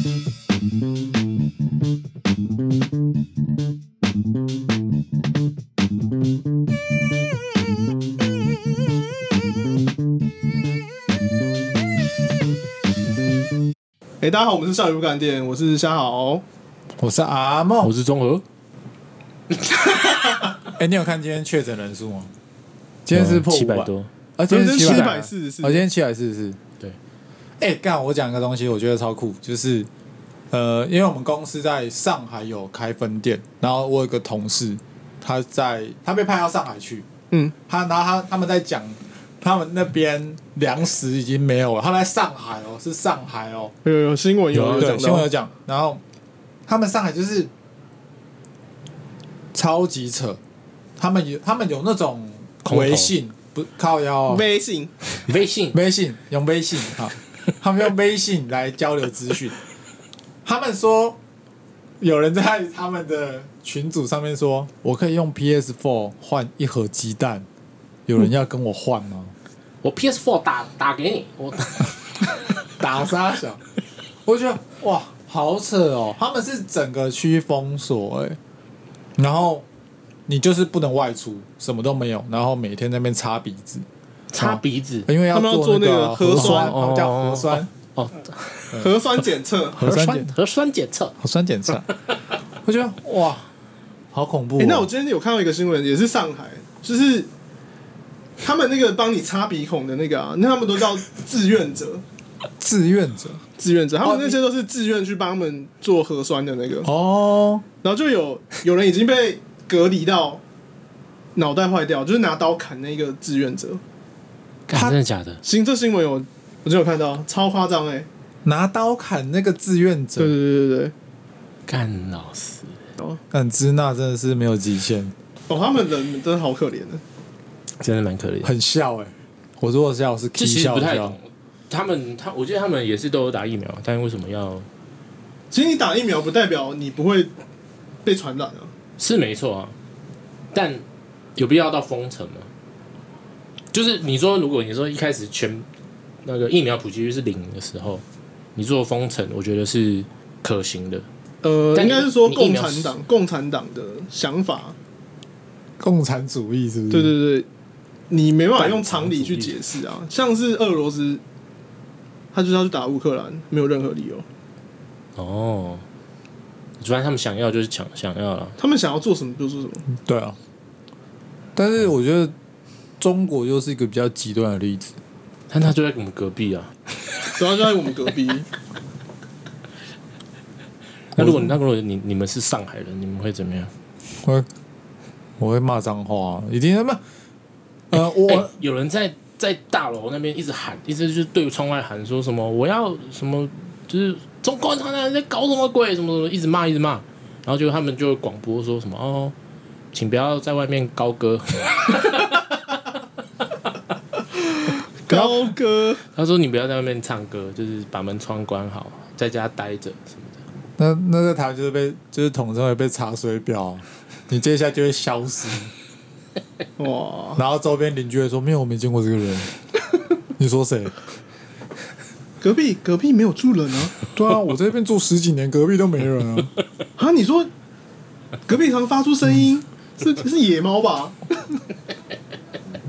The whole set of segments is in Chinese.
哎、大家好，我们是少女不敢电，我是虾豪。我是阿茂，我是中和。哎、你有看今天确诊人数吗？今天是破五七百多，啊，今天是七七百四十四哦，今天七百四十四。对，哎，刚我讲一个东西，我觉得超酷，就是呃，因为我们公司在上海有开分店，然后我有个同事，他在他被派到上海去，嗯，他然后他他们在讲，他们那边粮食已经没有了，他们在上海哦，是上海哦，有有新闻有有讲新闻有，讲，然后他们上海就是超级扯，他们有他们有那种微信不靠腰哦、微信微信。微信用微信啊，他们用微信来交流资讯。他们说有人在他们的群组上面说，我可以用 PS4 换一盒鸡蛋，有人要跟我换吗？我 PS4 打打给你，我打杀小，我觉得哇，好扯哦！他们是整个区封锁哎，然后你就是不能外出，什么都没有，然后每天在那边擦鼻子，擦鼻子。因为要他们要做那那个核核酸，酸他们叫哦核酸，哦，核酸检测。核酸检核酸检测。核酸检测，我觉得哇，好恐怖、哦哎、那我今天有看到一个新闻，也是上海，就是他们那个帮你擦鼻孔的那个啊，那他们都叫志愿者，志愿者志愿者，他们那些都是自愿去帮他们做核酸的那个，哦，然后就有有人已经被隔离到脑袋坏掉，就是拿刀砍那个志愿者。干真的假的？新这新闻有我就有看到，超夸张哎！拿刀砍那个志愿者对，对对对对，干老师，哦但支那真的是没有极限，哦，他们人真的好可怜的。真的蛮可怜。很笑哎、我如果笑是其实不太懂，，他们他我记得他们也是都有打疫苗，但为什么要？其实你打疫苗不代表你不会被传染啊。是没错啊，但有必要到封城吗？就是你说，如果你说一开始全那个疫苗普及率是零的时候，你做封城，我觉得是可行的。呃，应该是说共产党共产党的想法。共产主义是不是？对对对，你没办法用常理去解释啊。像是俄罗斯，他就是要去打乌克兰，没有任何理由。哦，主要他们想要就是想想要了，他们想要做什么就做什么。对啊，但是我觉得中国又是一个比较极端的例子。但他就在我们隔壁啊。主要就在我们隔壁。那如果那如果你你们是上海人，你们会怎么样？我会我会骂脏话，一定他妈呃，我、欸有人在在大楼那边一直喊，一直就是对窗外喊说什么我要什么，就是中共他妈在搞什么鬼，什么什么，一直骂一直骂，然后就他们就广播说什么哦，请不要在外面高歌。高歌，他说你不要在外面唱歌，就是把门窗关好，在家待着什么的。那那在台湾就是被就是统称为被查水表，你接下来就会消失，哇！然后周边邻居会说没有，我没见过这个人。你说谁？隔壁隔壁没有住人啊？对啊，我在这边住十几年，隔壁都没人啊。啊，你说隔壁常发出声音，是是野猫吧？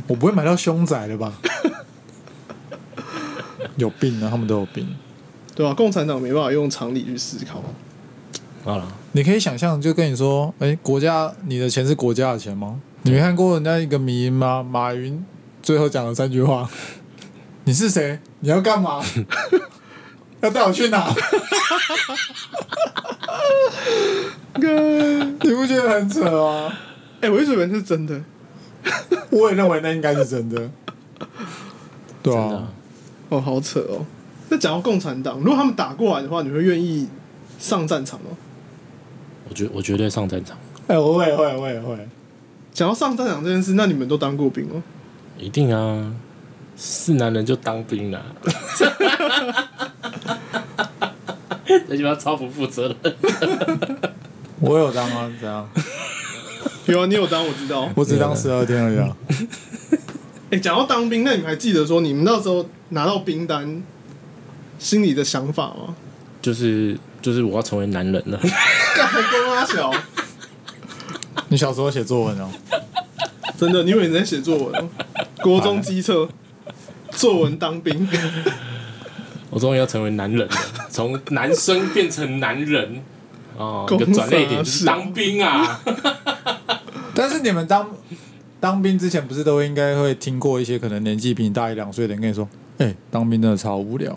我不会买到凶宅的吧？有病啊！他们都有病。对吧、共产党没办法用常理去思考。好了，你可以想象，就跟你说，哎、国家，你的钱是国家的钱吗？你没看过人家一个迷因吗？马云最后讲了三句话：你是谁？你要干嘛？要带我去哪？你不觉得很扯吗？哎、我一直以为是真的。我也认为那应该是真的。对啊，哦，好扯哦。那讲到共产党，如果他们打过来的话，你会愿意上战场吗？我觉我绝对上战场，哎、我会会会会。讲到上战场这件事，那你们都当过兵吗？一定啊，是男人就当兵啊。这鸡巴超不负责任。我有当啊，怎样？有啊，你有当，我知道。我只当十二天而已啊。哎、讲到当兵，那你们还记得说你们那时候拿到兵单，心里的想法吗？就是就是我要成为男人了。干光阿小，你小时候写作文哦？真的，你以为你在写作文哦？国中机测，作文当兵。我终于要成为男人了，从男生变成男人哦，一个公司啊转捩点就是当兵啊。但是你们当当兵之前，不是都应该会听过一些可能年纪比你大一两岁的人跟你说：“哎、当兵真的超无聊，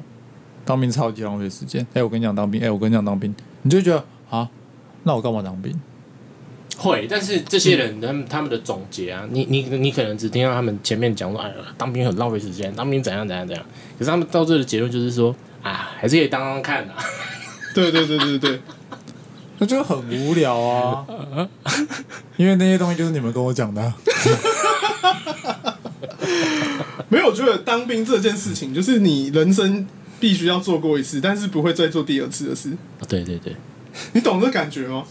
当兵超级浪费时间。”哎，我跟你讲当兵，哎，我跟你讲当兵，你就觉得啊，那我干嘛当兵？会，但是这些人他们他们的总结啊，你你你可能只听到他们前面讲说，哎呀，当兵很浪费时间，当兵怎样怎样怎样。可是他们到这的结论就是说，啊，还是可以当当看啊。对对对对对，那就很无聊啊，因为那些东西就是你们跟我讲的啊。没有，我觉得当兵这件事情，就是你人生必须要做过一次，但是不会再做第二次的事。对对对，你懂这感觉吗？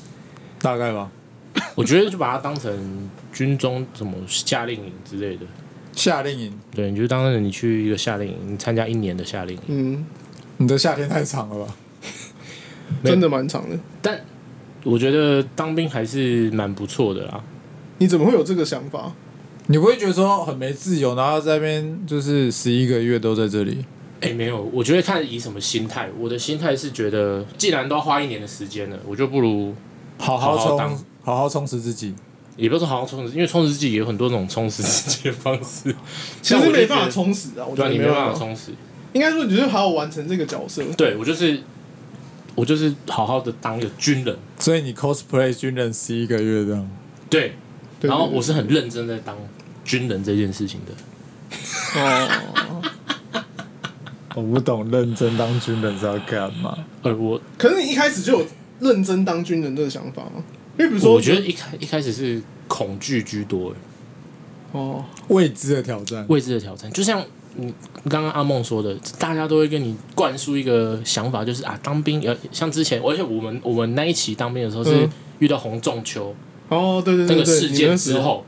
大概吧。我觉得就把它当成军中什么夏令营之类的。夏令营，对，你就当成你去一个夏令营，你参加一年的夏令营。嗯，你的夏天太长了吧？真的蛮长的。但我觉得当兵还是蛮不错的啦。你怎么会有这个想法？你不会觉得说很没自由，然后在那边就是十一个月都在这里？哎，没有，我觉得看以什么心态。我的心态是觉得，既然都要花一年的时间了，我就不如好好充好好当好好充实自己。也不是好好充实，因为充实自己也有很多种充实自己的方式。其实没办法充实啊，我觉得你没办办法充实。应该说，你就是好好完成这个角色。对我就是，我就是好好的当一个军人。所以你 cosplay 军人十一个月这样？对，然后我是很认真在当军人这件事情的。哦，我不懂认真当军人是要干嘛？呃，我可是你一开始就有认真当军人这个想法吗？因为比如说，我觉得一开一开始是恐惧居多，哦，未知的挑战。未知的挑战。就像你刚刚阿梦说的，大家都会跟你灌输一个想法，就是啊，当兵呃，像之前，而且我们我们那一期当兵的时候是嗯遇到洪仲秋。哦，对对对对，那个事件之后，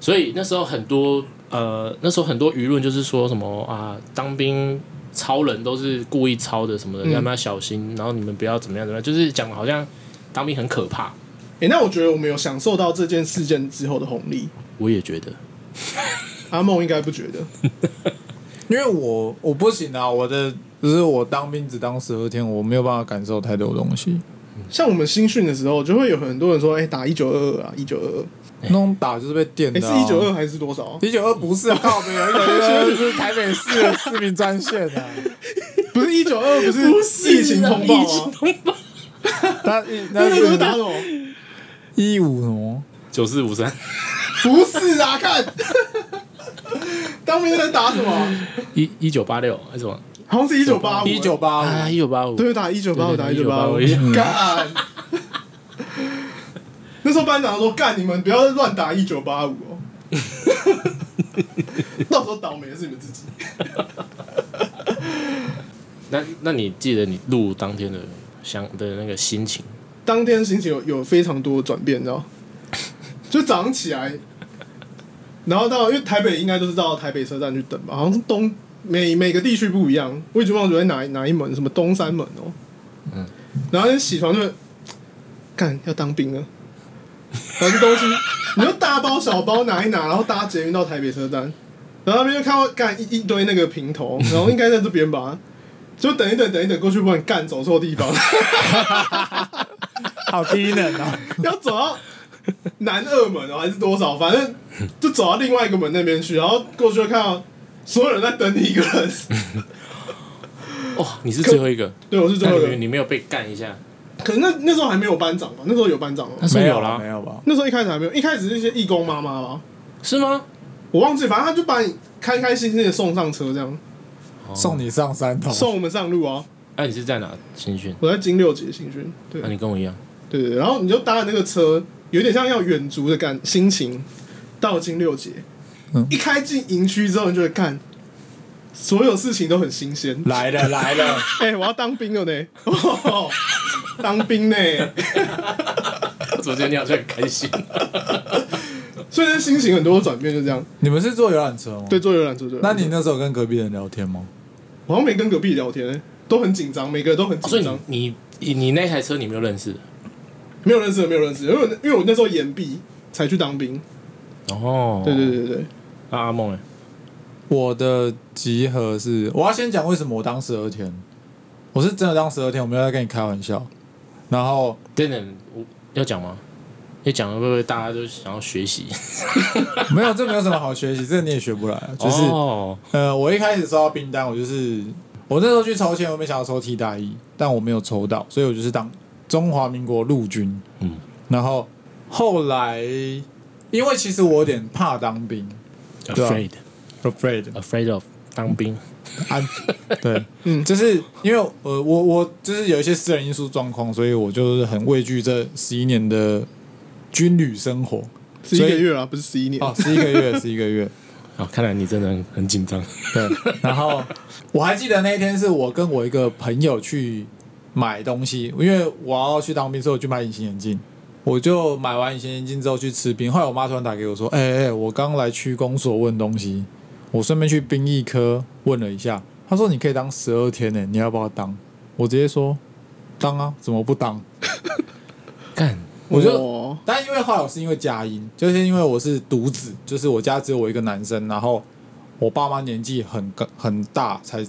所以那时候很多呃，那时候很多舆论就是说什么啊，当兵超人都是故意超的什么的，嗯要不要小心？然后你们不要怎么样怎么样，就是讲的好像当兵很可怕。哎、那我觉得我们有享受到这件事件之后的红利。我也觉得，阿梦应该不觉得。因为我我不行啊，我的就是我当兵只当十二天，我没有办法感受太多东西。像我们新训的时候，就会有很多人说：“哎、打一九二二啊，一九二二。那种打就是被电哎，的、是一九二还是多少？一九二不是啊，靠北有一个就是台北市的市民专线啊。不是一九二，不是疫情通报吗？通报他那那那时候打什么？一五什么？九四五三不是啊，看 当兵在打什么？一一九八六还是什么？好像是一九八五，一九八啊，五。一九八五，对，打一九八五，打一九八五，1985 干。那时候班长说：“干，你们不要乱打一九八五哦，到时候倒霉的是你们自己。那那你记得你录当天的想的那个心情？”当天心情有有非常多的转变，你知道？就早上起来，然后到因为台北应该都是到台北车站去等吧，好像是东每每个地区不一样，我已经忘记在哪哪一门，什么东三门哦、嗯，然后就起床就干要当兵了，然后这东西你就大包小包拿一拿，然后搭捷运到台北车站，然后那边就看到干一一堆那个平头，然后应该在这边吧，就等一等等一等过去，不然干走错地方。好低能啊！要走到 南二门哦，还是多少？反正就走到另外一个门那边去，然后过去就看到所有人在等你一个人。哦，你是最后一个，对，我是最后一个。你你没有被干一下？可能那那时候还没有班长吧，那时候有班长哦。那时候没有啦没有吧？那时候一开始还没有，一开始是一些义工妈妈吧，是吗？我忘记，反正他就把你开开心心的送上车，这样送你上山头，送我们上路啊。那、你是在哪新训？我在金六节新训，对那、你跟我一样，对对，然后你就搭那个车，有点像要远足的感心情，到了金六节，嗯一开进营区之后，你就会看，所有事情都很新鲜。来了来了，哎、我要当兵了呢！哦、当兵呢，我昨天你好像很开心。所以这心情很多转变，就这样。你们是坐游览车吗？对，。坐游览车，对。那你那时候跟隔壁人聊天吗？我好像没跟隔壁聊天、欸，都很紧张，每个人都很哦所以紧张。你你你那台车你没有认识没有认识的，没有认识的，因为我因为我那时候延毕才去当兵。哦？对对对对对，啊阿梦哎，我的集合是，我要先讲为什么我当十二天，我是真的当十二天，我没有在跟你开玩笑。然后等等，我要讲吗？要讲会不会大家都想要学习？没有，这没有什么好学习，这你也学不来。就是、哦呃，我一开始收到兵单，我就是我那时候去抽签，我没想要抽替代役，但我没有抽到，所以我就是当中华民国陆军。嗯，然后后来，因为其实我有点怕当兵对啊，afraid，afraid，afraid of 当兵。啊，对，嗯就是因为呃，我我就是有一些私人因素状况，所以我就是很畏惧这十一年的军旅生活。十一个月啊，不是十一年。哦，十一个月，十一个月。哦，看来你真的很很紧张。对，然后我还记得那一天是我跟我一个朋友去买东西，因为我要去当兵，所以我去买隐形眼镜。我就买完隐形眼镜之后去吃冰，后来我妈突然打给我说：“哎、欸、哎、欸，我刚来区公所问东西，我顺便去兵役科问了一下，他说你可以当十二天呢，你要不要当？”我直接说：“当啊，怎么不当？” 干，我就。哦但因为后来我是因为家音，就是因为我是独子，就是我家只有我一个男生，然后我爸妈年纪很很大才，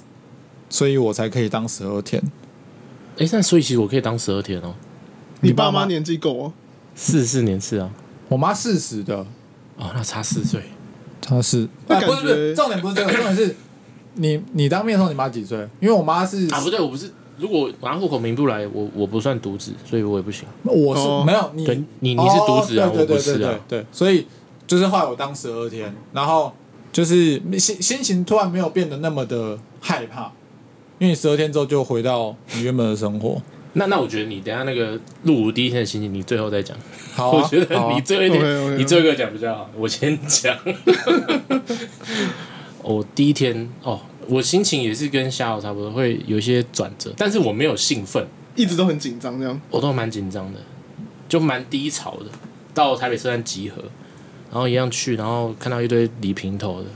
所以我才可以当十二天。哎，那所以其实我可以当十二天哦，你爸妈年纪够哦？四十四年次啊，我妈四十的，哦，那差四岁。差四，那感觉啊不是不是，重点不是这个，重点是你你当面的时候你妈几岁？因为我妈是啊，不对，我不是，如果拿户口名簿来，我我不算独子，所以我也不行。我是、哦没有你对你你是独子啊哦对对我不是啊对对对对，所以就是后来我当十二天，然后就是心心情突然没有变得那么的害怕，因为你十二天之后就回到你原本的生活。那那我觉得你等下那个入伍第一天的心情，你最后再讲。好、啊，我觉得你最后一天，OK，OK，OK 你最后一个讲比较好。我先讲。我第一天哦，我心情也是跟夏豪差不多，会有一些转折，但是我没有兴奋，一直都很紧张，这样。我都蛮紧张的，就蛮低潮的。到台北车站集合，然后一样去，然后看到一堆李平头的，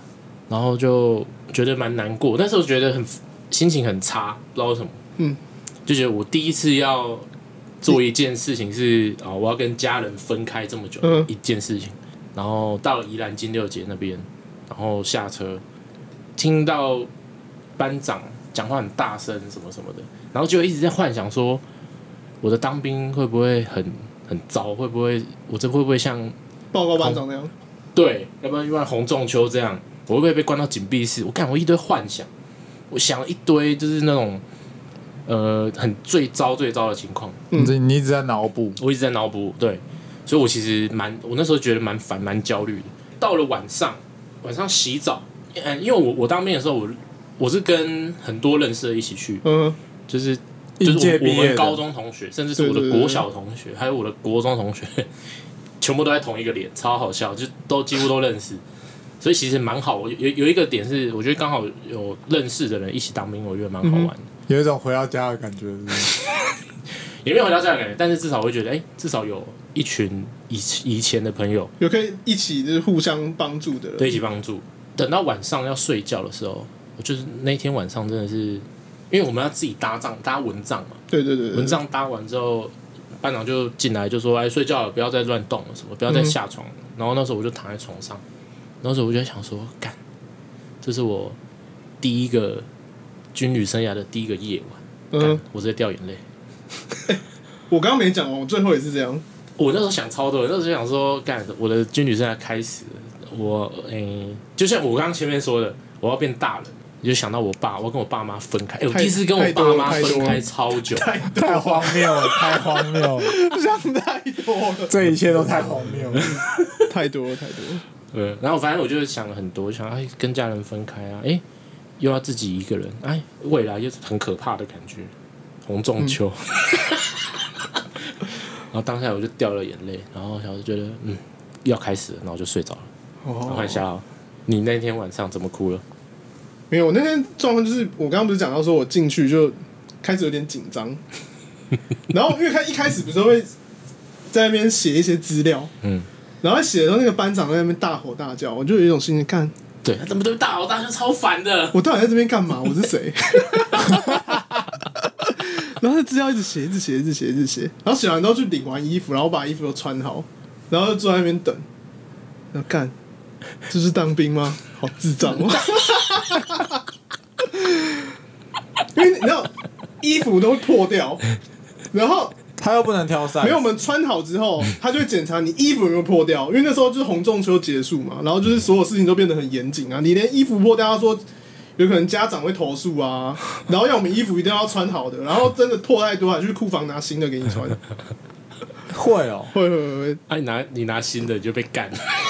然后就觉得蛮难过。但是我觉得很心情很差，不知道为什么。嗯，就觉得我第一次要做一件事情是啊、哦，我要跟家人分开这么久嗯一件事情。然后到了宜兰金六结那边，然后下车，听到班长讲话很大声什么什么的，然后就一直在幻想说，我的当兵会不会很很糟？会不会我这会不会像报告班长那样。对，要不然就像洪仲秋这样，我会不会被关到紧闭室？我看我一堆幻想，我想了一堆就是那种呃很最糟最糟的情况，嗯你你一直在脑补，我一直在脑补，对，所以我其实蛮，我那时候觉得蛮烦、蛮焦虑的。到了晚上，晚上洗澡，嗯，因为我我当兵的时候，我我是跟很多认识的一起去，嗯，就是就是我们高中同学，甚至是我的国小同学，还有我的国中同学，全部都在同一个连，超好笑，就都几乎都认识。所以其实蛮好，我有有一个点是，我觉得刚好有认识的人一起当兵，我觉得蛮好玩的。有一种回到家的感觉是不是 也没有回到家的感觉，但是至少我会觉得，哎、至少有一群以以前的朋友有可以一起就是互相帮助的人。对一起帮助。等到晚上要睡觉的时候，我就是那天晚上真的是，因为我们要自己搭帐，搭蚊帐嘛，对对对对蚊帐搭完之后，班长就进来就说：“哎，睡觉了，不要再乱动了，什么不要再下床。然后那时候我就躺在床上，那时候我就在想说：“干，这是我第一个军旅生涯的第一个夜晚，干嗯，我直接掉眼泪。我刚刚没讲完，我最后也是这样。我那时候想超多，那时候想说，干，我的军旅生涯开始了。我诶、就像我刚刚前面说的，我要变大人，你就想到我爸，我要跟我爸妈分开。哎、我太第一次跟我爸妈太多分开超久，太太荒谬了，太荒谬了，想太多了，这一切都太荒谬了。太多了，太多了。对，然后反正我就想了很多，想哎跟家人分开啊，哎又要自己一个人，哎未来又是很可怕的感觉，洪仲秋，然后当下我就掉了眼泪，然后小时觉得嗯要开始了，然后就睡着了。然后哦看一下、哦，你那天晚上怎么哭了？没有，我那天状况就是我刚刚不是讲到说我进去就开始有点紧张，然后因为他一开始不是会在那边写一些资料，嗯，然后写的时候那个班长在那边大吼大叫，我就有一种心情，看对，他怎么都大吼大叫，超烦的。我到底在这边干嘛？我是谁？然后他资料一直写，一直写，一直写，一直写。然后写完之后去领完衣服，然后把衣服都穿好，然后就坐在那边等。要干，这是当兵吗？好智障哦！因为你知道衣服都会破掉，然后他又不能挑 size。没有，我们穿好之后，他就会检查你衣服有没有破掉。因为那时候就是红中秋结束嘛，然后就是所有事情都变得很严谨啊。你连衣服破掉，他说有可能家长会投诉啊，然后要我们衣服一定要穿好的，然后真的破太多，还去库房拿新的给你穿。会哦，会会会会。哎，你拿你拿新的你就被干，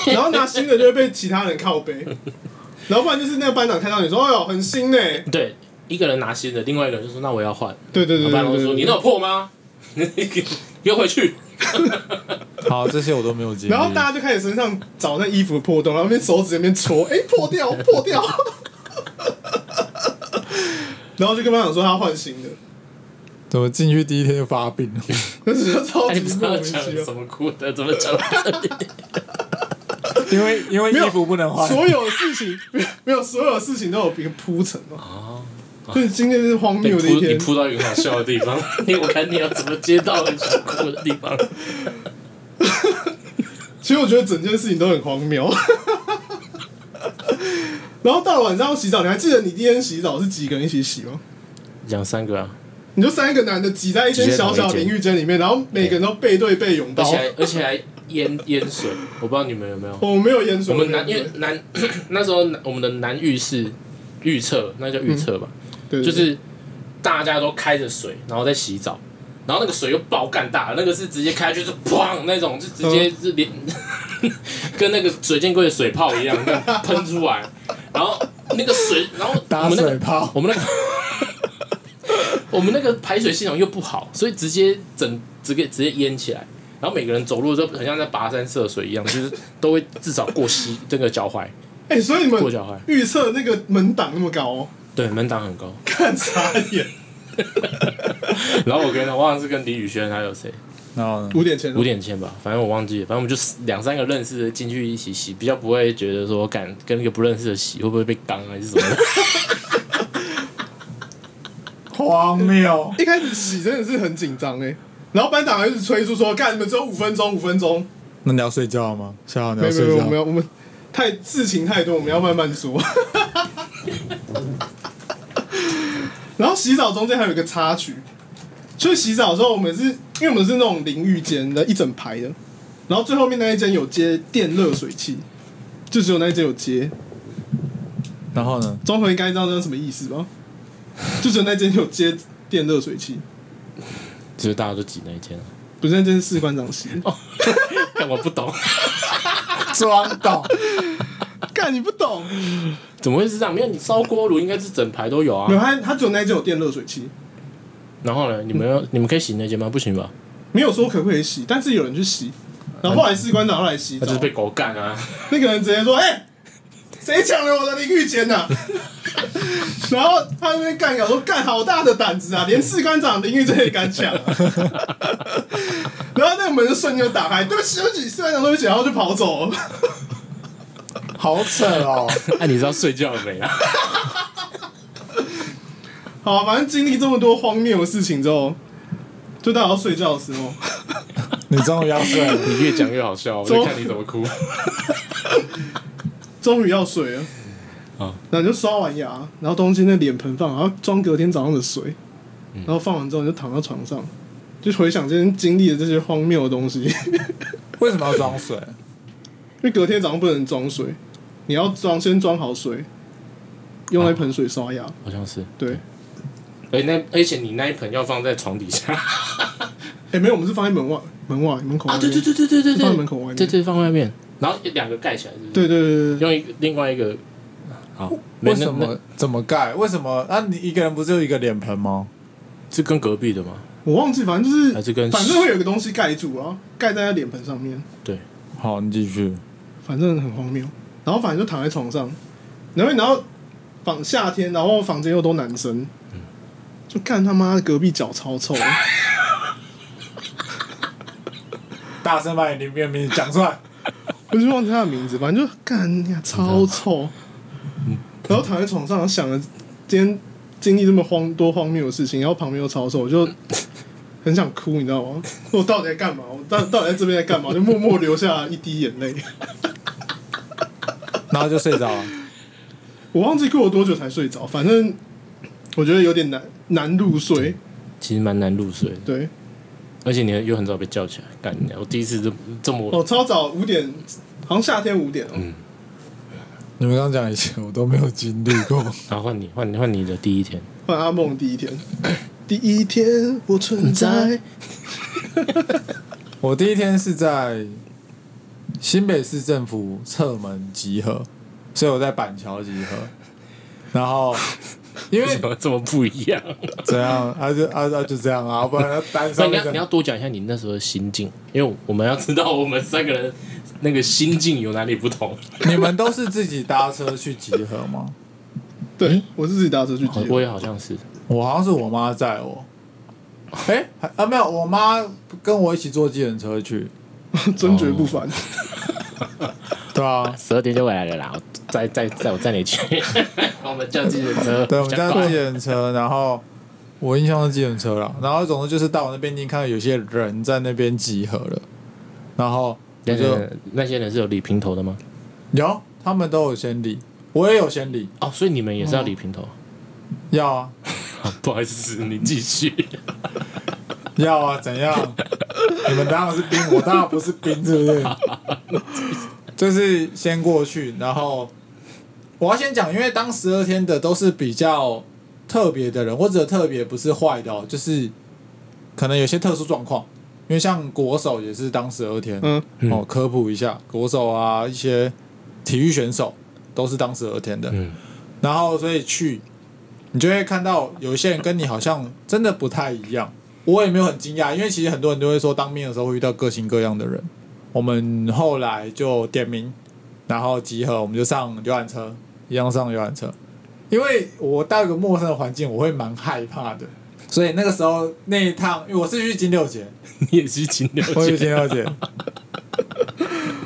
然后拿新的就会被其他人靠背，然后不然就是那个班长看到你说：“哎呦，很新呢。”对，一个人拿新的，另外一个人就说：“那我要换。”对对对对对，班长说：“你那有破吗？给我回去。”好，这些我都没有经历。然后大家就开始身上找那衣服的破洞，然后边手指那边戳，哎，破掉，破掉。然后就跟班长说他要换新的。怎么进去第一天就发病了？那是超级莫名其妙。怎么哭的？怎么讲？因为因为衣服不能换。所有事情没有，所有事情都有一个铺陈哦。所以今天是荒谬的一天。你扑到一个好笑的地方，我看你要怎么接到很想哭的地方。其实我觉得整件事情都很荒谬。然后到了晚上要洗澡，你还记得你第一天洗澡是几个人一起洗吗？两三个啊。你就三个男的挤在一间小小淋浴间里面，然后每个人都背对背拥抱，而且还而且还淹淹水，我不知道你们有没有。我没有淹水。我们男因为男 那时候我们的男浴室预测，那叫预测吧，对，就是大家都开着水，然后在洗澡，然后那个水又爆干大，那个是直接开就是砰那种，就直接是连 跟那个水箭龟的水泡一样，喷出来，然后那个水，然后打水泡，我们那个。我们那个排水系统又不好，所以直接整直接直接淹起来，然后每个人走路的时候很像在跋山涉水一样，就是都会至少过膝这个脚踝。哎、欸，所以你们过脚踝预测那个门挡那么高？哦？对，门档很高。看傻眼。然后我跟他，我忘了是跟李宇轩还有谁？然后五点前，五点前吧，反正我忘记了。反正我们就两三个认识的进去一起洗，比较不会觉得说敢跟一个不认识的洗会不会被刚还是什么的。荒谬！一开始洗真的是很紧张哎，然后班长还一直催促说：“干你们只有五分钟，五分钟。”那你要睡觉吗？下午你要睡觉？没有没有，我们要我们太事情太多，我们要慢慢说。然后洗澡中间还有一个插曲，所以洗澡的时候我们是因为我们是那种淋浴间的一整排的，然后最后面那一间有接电热水器，就只有那一间有接。然后呢？综合应该知道那是什么意思吧？就只有那间有接电热水器，就是大家都挤那一间，不是那间是士官长洗的。哦，但 我不懂，装懂，干你不懂，怎么会是这样？没有你烧锅炉应该是整排都有啊。没有，他他只有那间有电热水器。然后呢？你们你们可以洗那间吗？不行吧？没有说可不可以洗，但是有人去洗。然后后来士官长要来洗澡，他就是被狗干啊！那个人直接说：“哎、欸，谁抢了我的淋浴间呐？” 然后他那边干搞说干好大的胆子啊，连士官长淋浴间也敢抢、啊。然后那个门就瞬间就打开，对不起对不起，士官长对不起，然后就跑走了。好扯哦！那、啊、你知道睡觉了没啊？好，反正经历这么多荒谬的事情之后，就到要睡觉的时候，你终于要睡了。你越讲越好笑，我在看你怎么哭。终于要睡了。啊，然后你就刷完牙，然后东西那脸盆放，然后装隔天早上的水，然后放完之后你就躺在床上，就回想今天经历的这些荒谬的东西。为什么要装水？因为隔天早上不能装水，你要装先装好水，用那盆水刷牙。啊、好像是对。而那而且你那一盆要放在床底下。哎、欸，没有，我们是放在门外，门外门口外。啊，对对对对对对对，放在门口外面，对对，放外面，然后两个盖起来是不是？对对对对，用一个另外一个。好，为什么？怎么盖？为什么？啊，你一个人不是有一个脸盆吗？是跟隔壁的吗？我忘记，反正就是，还是跟反正会有个东西盖住啊，盖在他脸盆上面。对，好，你继续。反正很荒谬，然后反正就躺在床上，然后然后房夏天，然后房间又都男生，嗯、就看他妈隔壁脚超臭，大声把你里面名字讲出来。我就忘记他的名字，反正就干呀超臭，然后躺在床上，想了今天经历这么荒多荒谬的事情，然后旁边又超臭，我就很想哭，你知道吗？我到底在干嘛？我到到底在这边在干嘛？就默默流下一滴眼泪，然后就睡着了。我忘记过了多久才睡着，反正我觉得有点难难入睡。其实蛮难入睡的，对，而且你又很早被叫起来，干！我第一次这这么哦，超早五点，好像夏天五点哦。嗯你们刚刚讲以前我都没有经历过。然后换你，换你，换你的第一天，换阿梦第一天，第一天我存在。我第一天是在新北市政府侧门集合，所以我在板桥集合。然后 因为为什么这么不一样？怎样？啊就啊啊就这样啊，不然要单上那个那你要你要多讲一下你那时候的心境，因为我们要知道我们三个人那个心境有哪里不同。你们都是自己搭车去集合吗？对，我是自己搭车去集合。我也好像是，我好像是我妈载我。哎、还啊没有，我妈跟我一起坐计程车去。真绝不凡。对啊，十二点就回来了啦，我再再再我载你去，我们叫计程车，对，我们家比较快计程车，然后我印象是计程车了，然后总之就是到我那边已经看到有些人在那边集合了，然后我那就些那些人是有理平头的吗？有他们都有先理，我也有先理，哦，所以你们也是要理平头？要啊 不好意思，你继续。要啊，怎样？你们当然是兵，我当然不是兵，是不是？就是先过去，然后我要先讲，因为当十二天的都是比较特别的人，或者特别不是坏的哦，就是可能有些特殊状况，因为像国手也是当十二天，嗯，哦，科普一下，国手啊，一些体育选手都是当十二天的，嗯，然后所以去，你就会看到有一些人跟你好像真的不太一样，我也没有很惊讶，因为其实很多人都会说当兵的时候会遇到各型各样的人。我们后来就点名，然后集合，我们就上游览车，一样上游览车。因为我到一个陌生的环境，我会蛮害怕的，所以那个时候那一趟，因为我是去金六节，你也是金六我去金，六节，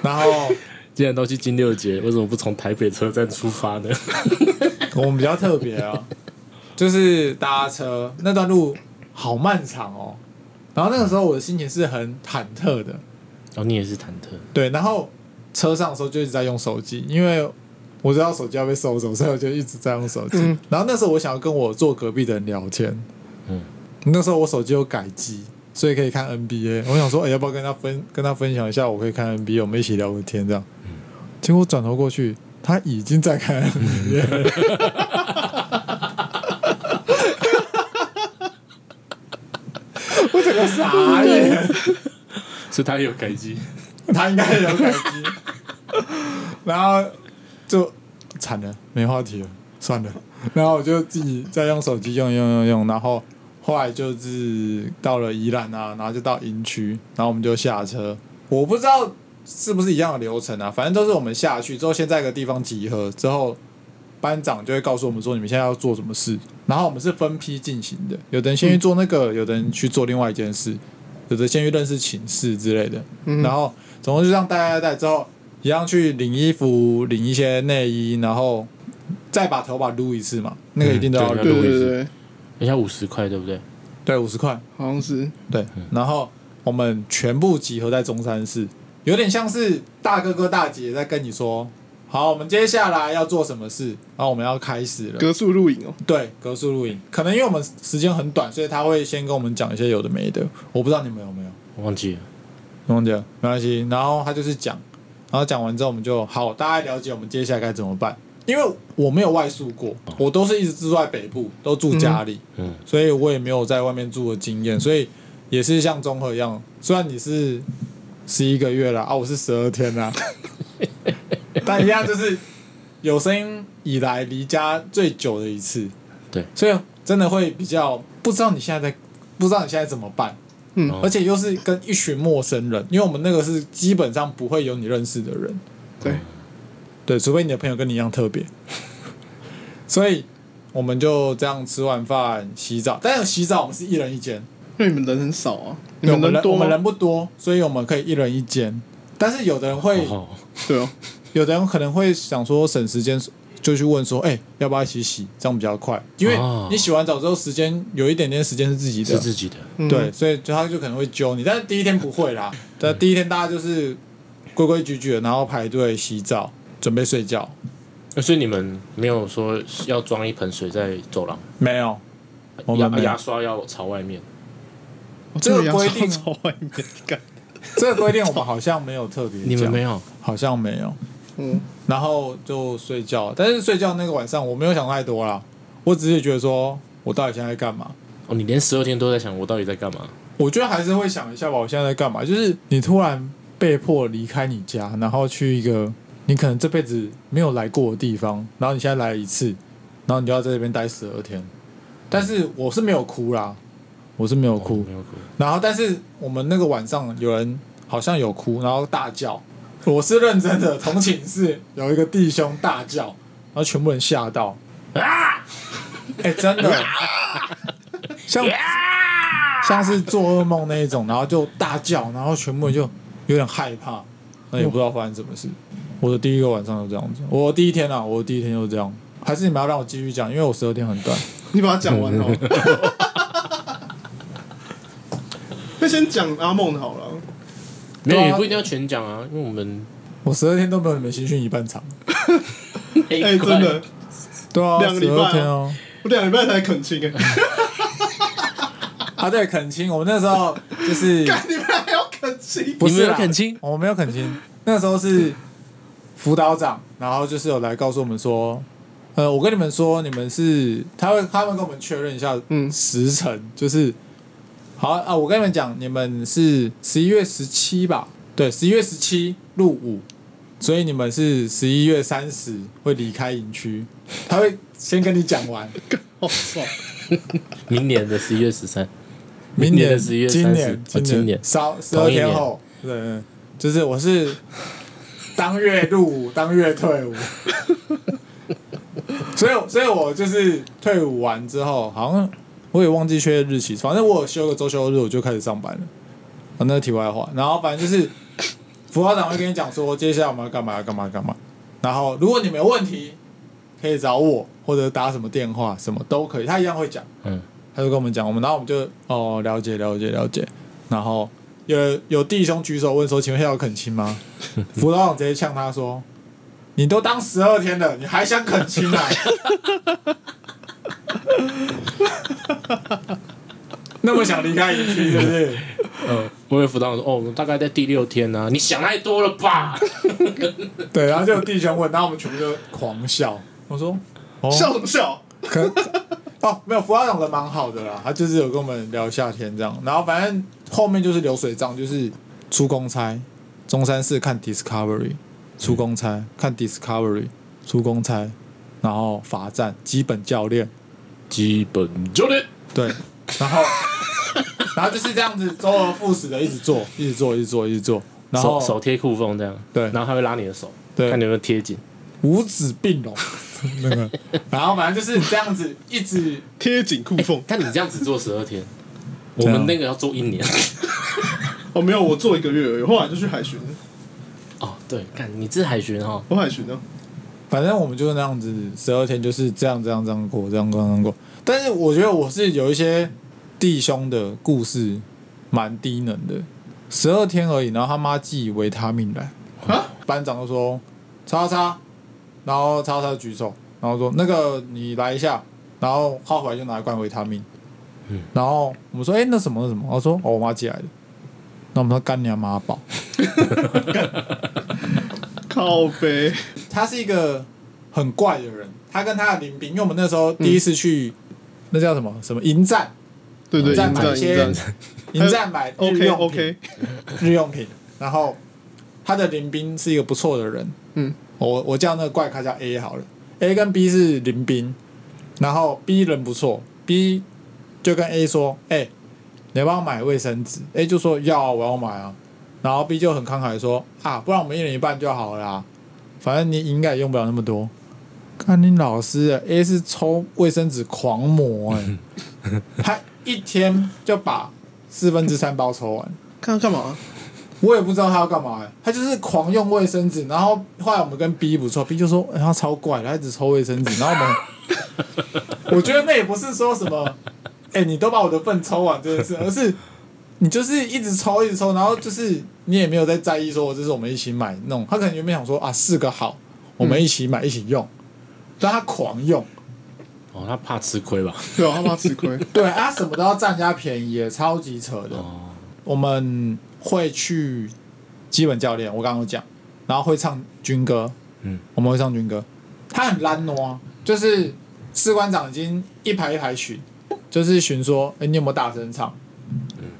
然后 既然都去金六节，为什么不从台北车站出发呢？我们比较特别啊，就是搭车那段路好漫长哦，然后那个时候我的心情是很忐忑的。哦，你也是忐忑，对，然后车上的时候就一直在用手机，因为我知道手机要被收走，所以我就一直在用手机。嗯然后那时候我想要跟我坐隔壁的人聊天，嗯，那时候我手机有改机，所以可以看 NBA。我想说，哎，要不要跟他分跟他分享一下？我可以看 NBA，我们一起聊个天这样。嗯结果转头过去，他已经在看 NBA 我整个傻眼。是他有改机，他应该有改机，然后就惨了，没话题了，算了。然后我就自己再用手机用用用用，然后后来就是到了宜兰啊，然后就到营区，然后我们就下车。我不知道是不是一样的流程啊，反正都是我们下去之后，先在一个地方集合，之后班长就会告诉我们说你们现在要做什么事，然后我们是分批进行的，有的人先去做那个，有的人去做另外一件事。有的先去认识寝室之类的，嗯然后总共就这样带带带之后，一样去领衣服、领一些内衣，然后再把头发撸一次嘛，那个一定都要撸。一次，人家五十块，对不对？对，五十块。好像是。对，然后我们全部集合在中山市，有点像是大哥哥大姐在跟你说，好，我们接下来要做什么事，然后我们要开始了。格数录影哦，对，格数录影，可能因为我们时间很短，所以他会先跟我们讲一些有的没的，我不知道你们有没有。我忘记了，忘记了，没关系。然后他就是讲，然后讲完之后，我们就好，大概了解我们接下来该怎么办。因为我没有外宿过，我都是一直住在北部，都住家里，嗯，所以我也没有在外面住的经验，所以也是像综合一样，虽然你是十一个月了啊，我是十二天啦，但一样就是有生以来离家最久的一次，对，所以真的会比较不知道你现在在，不知道你现在怎么办。嗯。哦。而且又是跟一群陌生人，因为我们那个是基本上不会有你认识的人，对，对，除非你的朋友跟你一样特别。所以我们就这样吃完饭洗澡，但是洗澡我们是一人一间，因为你们人很少啊，你们人多我们人？不多，所以我们可以一人一间。但是有的人会，哦，对哦，有的人可能会想说省时间，就去问说，哎、欸，要不要一起洗？这样比较快，因为你洗完澡之后，时间有一点点时间是自己的，是自己的，对，所以就他就可能会揪你，但是第一天不会啦，但第一天大家就是规规矩矩的，然后排队洗澡，准备睡觉。所以你们没有说要装一盆水在走廊？没有，牙牙刷要朝外面。这个规定朝外面干。这个规定我们好像没有特别，你们没有，好像没有。嗯，然后就睡觉，但是睡觉那个晚上我没有想太多啦，我只是觉得说我到底现在在干嘛？哦，你连十二天都在想我到底在干嘛？我觉得还是会想一下吧，我现在在干嘛？就是你突然被迫离开你家，然后去一个你可能这辈子没有来过的地方，然后你现在来了一次，然后你就要在这边待十二天。但是我是没有哭啦。我是没有哭，没有哭。然后，但是我们那个晚上有人好像有哭，然后大叫。我是认真的，同寝室有一个弟兄大叫，然后全部人吓到。啊！哎，真的，像像是做噩梦那一种，然后就大叫，然后全部人就有点害怕，那也不知道发生什么事。我的第一个晚上就这样子，我第一天啊，我的第一天就这样。还是你们要让我继续讲，因为我十二天很短。你把它讲完哦。那先讲阿梦的好了，没有也不一定要全讲啊，因为我们我十二天都没有你们新训一半长，哎、欸，真的，对啊，两个礼拜哦，我两个礼拜才恳亲哎，啊对，恳亲，我们那时候就是，干你们还要恳亲？不是恳亲，我们没有恳亲，那时候是辅导长，然后就是有来告诉我们说，呃，我跟你们说，你们是他会他会跟我们确认一下，嗯，时辰就是。好啊，我跟你们讲，你们是十一月十七吧？对，十一月十七入伍，所以你们是十一月三十会离开营区。他会先跟你讲完，好爽。明年的十一月十三，明年的十一月三十，今年少十二天后，对，就是我是当月入伍，当月退伍。所以，所以我就是退伍完之后，好像。我也忘记确认日期，反正我有休个周休日，我就开始上班了。啊，那个题外话，然后反正就是辅导长会跟你讲说，接下来我们要干嘛，要干嘛，干嘛。然后如果你没有问题，可以找我，或者打什么电话，什么都可以，他一样会讲。嗯，他就跟我们讲，我们然后我们就哦，了解，了解，了解。然后有有弟兄举手问说，请问要恳亲吗？辅导长直接呛他说：“你都当十二天了，你还想恳亲啊？” 那么想离开营区，对不对？嗯，我有辅导说，哦，我们大概在第六天呢、啊。你想太多了吧？对，然后就有弟兄问，然后我们全部就狂笑。我说，哦、笑什么笑？可 哦，没有，辅导长人蛮好的啦，他就是有跟我们聊夏天这样。然后反正后面就是流水账，就是出公差，中山市看 Discovery，出公差、嗯、看 Discovery，出公差，然后罚站，基本教练。基本就练对，然后 然后就是这样子周而复始的一直做，一直做，一直做，一直做，然后手贴裤缝这样，对，然后他会拉你的手，对，看你有没有贴紧，五指并拢。那个，然后反正就是这样子一直贴紧裤缝。看你这样子做十二天，我们那个要做一年。哦，没有，我做一个月而已，后来就去海巡。哦，对，看你这海巡哈，我海巡呢。反正我们就是那样子，十二天就是这样这样这样过，这样过这样过。但是我觉得我是有一些弟兄的故事蛮低能的，十二天而已，然后他妈寄维他命来，啊，班长就说叉叉，然后叉叉举手，然后说那个你来一下，然后他回来就拿一罐维他命，嗯，然后我们说哎、欸、那什么那什么，他说哦我妈寄来的，那我们说干娘妈宝。靠北，他是一个很怪的人。他跟他的林兵，因为我们那时候第一次去，嗯、那叫什么什么营站，对站买一些营站 买日用品 日用品。然后他的林兵是一个不错的人，嗯，我我叫那个怪咖叫 A 好了，A 跟 B 是林兵，然后 B 人不错，B 就跟 A 说，哎、欸，你要不要买卫生纸？A 就说要，我要买啊。然后 B 就很慷慨说啊，不然我们一人一半就好了啦，反正你应该也用不了那么多。看你老师，A 是抽卫生纸狂魔哎、欸，他一天就把四分之三包抽完。看他干嘛？我也不知道他要干嘛、欸，他就是狂用卫生纸，然后后来我们跟 B 不错，B 就说、欸、他超怪，他一直抽卫生纸，然后我们，我觉得那也不是说什么，哎、欸，你都把我的粪抽完这件事，而是你就是一直抽一直抽，然后就是你也没有在在意说这是我们一起买弄，他可能原本想说啊四个好，我们一起买一起用，但他狂用，哦，他怕吃亏吧？对啊，他怕吃亏，对啊，什么都要占人家便宜，也超级扯的，哦，我们。会去基本教练，我刚刚有讲，然后会唱军歌，嗯，我们会唱军歌。他很懒惰，就是士官长已经一排一排巡，就是巡说，哎，你有没有大声唱？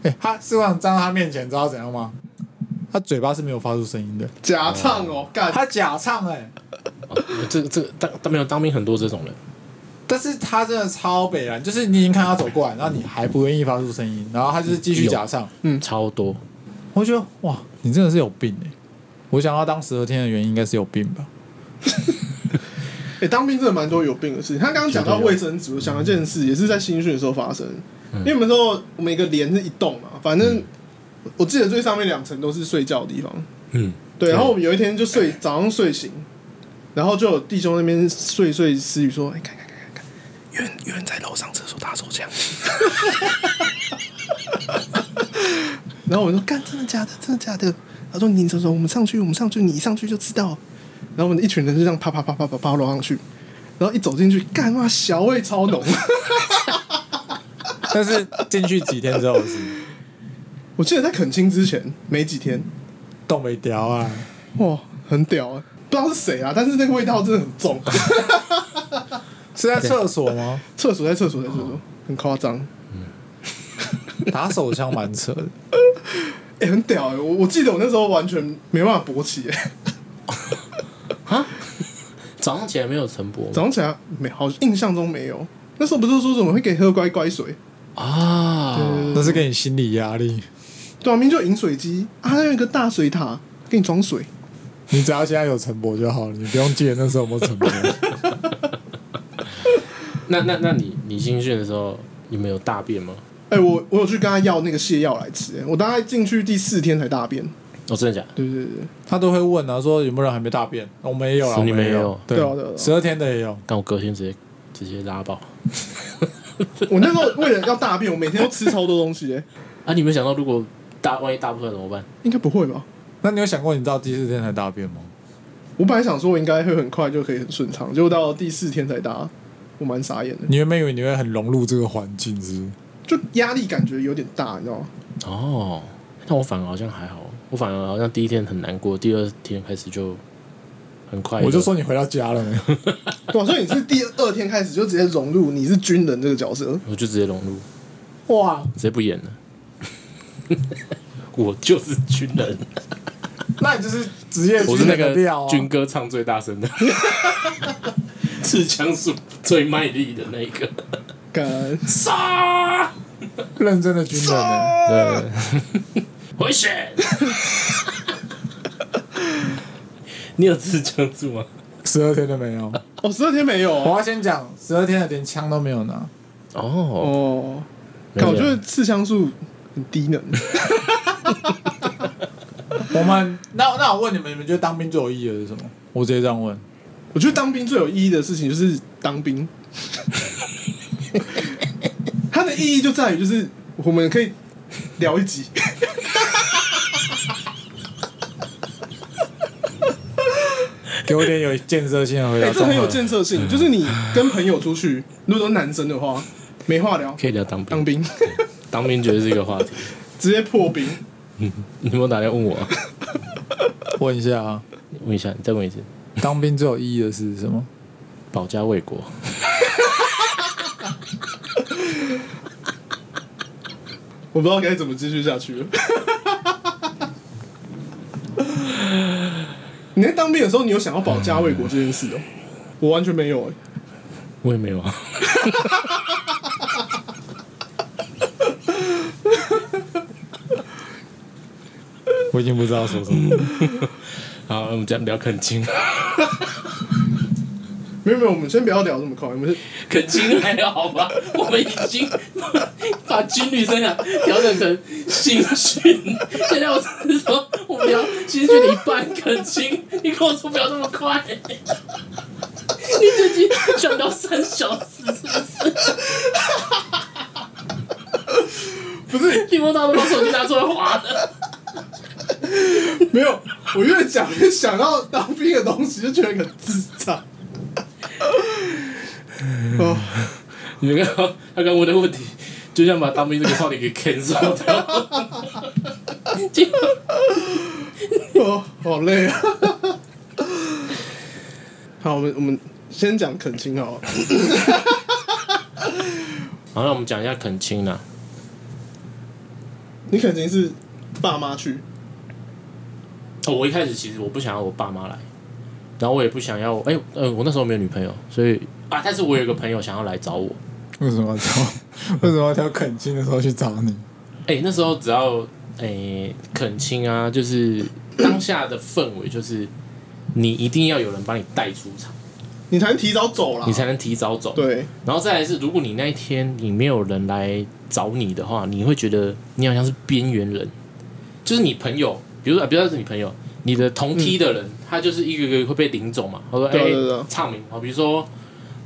哎、嗯，他士官长站在他面前，你知道怎样吗？他嘴巴是没有发出声音的，假唱哦，干，他假唱哎、欸哦，这个这个当当没有当兵很多这种人，但是他真的超北然，就是你已经看他走过来，然后你还不愿意发出声音，然后他就是继续假唱，嗯，超多。我觉得哇，你真的是有病哎！我想要当十二天的原因应该是有病吧？哎、欸，当兵真的蛮多有病的事情。他刚刚讲到卫生纸，我想到一件事，也是在新训的时候发生。嗯、因为我们说我们一个连是一栋嘛，反正、嗯、我记得最上面两层都是睡觉的地方。嗯，对。然后我们有一天就睡，早上睡醒，然后就有弟兄那边睡睡私语说：“哎、欸，看看看看看，有人有人在楼上厕所打手枪。”然后我说：“干，真的假的？真的假的？”他说：“你走走，我们上去，我们上去，你一上去就知道。”然后我们一群人就这样啪啪啪啪啪啪楼上去，然后一走进去，干嘛小味超浓。但是进去几天之后是，我记得在垦青之前没几天，都没屌啊！哇，很屌啊！不知道是谁啊，但是那个味道真的很重。是在厕所吗？厕所在厕所在厕所，很夸张。打手枪蛮扯的，哎、很屌哎、我我记得我那时候完全没办法勃起、啊？早上起来没有晨勃？早上起来没？好，印象中没有。那时候不是说怎么会给喝乖乖水啊？那是给你心理压力。对啊，明明就饮水机啊，还有一个大水塔给你装水。你只要现在有晨勃就好了，你不用记得那时候有没有晨勃。那那那你你新训的时候你们有大便吗？哎、欸，我我有去跟他要那个泻药来吃，哎，我大概进去第四天才大便。哦，真的假的？对对对，他都会问啊，说有没有人还没大便？我们也有啊，你没有？对啊，十二天的也有。但我隔天直接直接拉爆。我那时候为了要大便，我每天都吃超多东西，哎。啊，你没想到如果大万一大不出来怎么办？应该不会吧？那你有想过你到第四天才大便吗？我本来想说我应该会很快就可以很顺畅，结果到第四天才大，我蛮傻眼的。你原本以为你会很融入这个环境，是不是？就压力感觉有点大，你知道吗？哦，那我反而好像还好，我反而好像第一天很难过，第二天开始就很快。我就说你回到家了没？对，所以你是第二天开始就直接融入你是军人这个角色，我就直接融入，哇，直接不演了，我就是军人，那你就是职业我是那个军歌唱最大声的，刺枪术最卖力的那个。干杀！认真的军人呢？对，回血！你有刺枪术吗？十二天都没有。哦，十二天没有。我要先讲，十二天的连枪都没有拿。哦哦，我觉得刺枪术很低能。我们那那我问你们，你们觉得当兵最有意义的是什么？我直接这样问。我觉得当兵最有意义的事情就是当兵。它的意义就在于，就是我们可以聊一集，给我点有建设性的回答。哎、欸，这很有建设性，嗯、就是你跟朋友出去，如果都男生的话，没话聊，可以聊当兵。当兵，当兵绝对是一个话题，直接破冰。嗯，你有没有打电话问我、啊？问一下啊，问一下，你再问一次。当兵最有意义的是什么？保家卫国。我不知道该怎么继续下去了。你在当兵的时候，你有想要保家卫国这件事哦？我完全没有哎，我也没有啊。我已经不知道说什么。好，我们这样聊恳亲。没有没有，我们先不要聊这么快。我们是可亲还好吧？我们已经把军旅生涯调整成新训。现在我只是说，我们要新训的一半可亲，你跟我说不要这么快。你最近想到三小时是不是？不是，听不到都把手机拿出来滑了。没有，我越讲越想到当兵的东西，就觉得很智障。哦，你们看他刚问的问题，就像把当兵这个话题给 cancel 掉。哦，好累啊！好，我们我们先讲恳亲好了。好，那我们讲一下恳亲啦。你肯定是爸妈去？哦，我一开始其实我不想要我爸妈来，然后我也不想要，哎、欸，呃，我那时候没有女朋友，所以啊，但是我有一个朋友想要来找我。为什么要挑？为什么要挑恳亲的时候去找你？哎、欸，那时候只要哎、欸、恳亲啊，就是当下的氛围，就是你一定要有人把你带出场，你才能提早走了，你才能提早走。对，然后再来是，如果你那一天你没有人来找你的话，你会觉得你好像是边缘人，就是你朋友。比如说，比如说是你朋友，你的同梯的人，嗯、他就是一个一个会被领走嘛。他说：“哎，唱名哦，比如说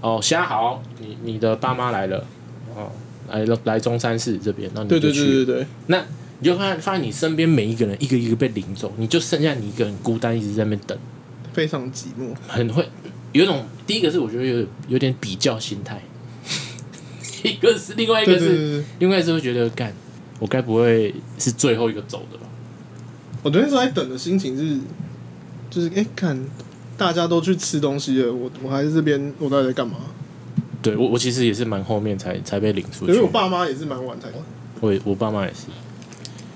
哦，虾豪，你你的爸妈来了，哦，来来中山市这边，那你就去。对对对对对，那你就发现发现你身边每一个人一个一个被领走，你就剩下你一个人孤单，一直在那边等，非常寂寞，很会有一种。第一个是我觉得有有点比较心态，一个是另外一个是另外一个是会觉得干，我该不会是最后一个走的吧？”我昨天说在等的心情是，就是哎、欸，看大家都去吃东西了，我我还是这边，我到底在干嘛？对我，我其实也是蛮后面才才被领出去。因为我爸妈也是蛮晚才。我我爸妈也是。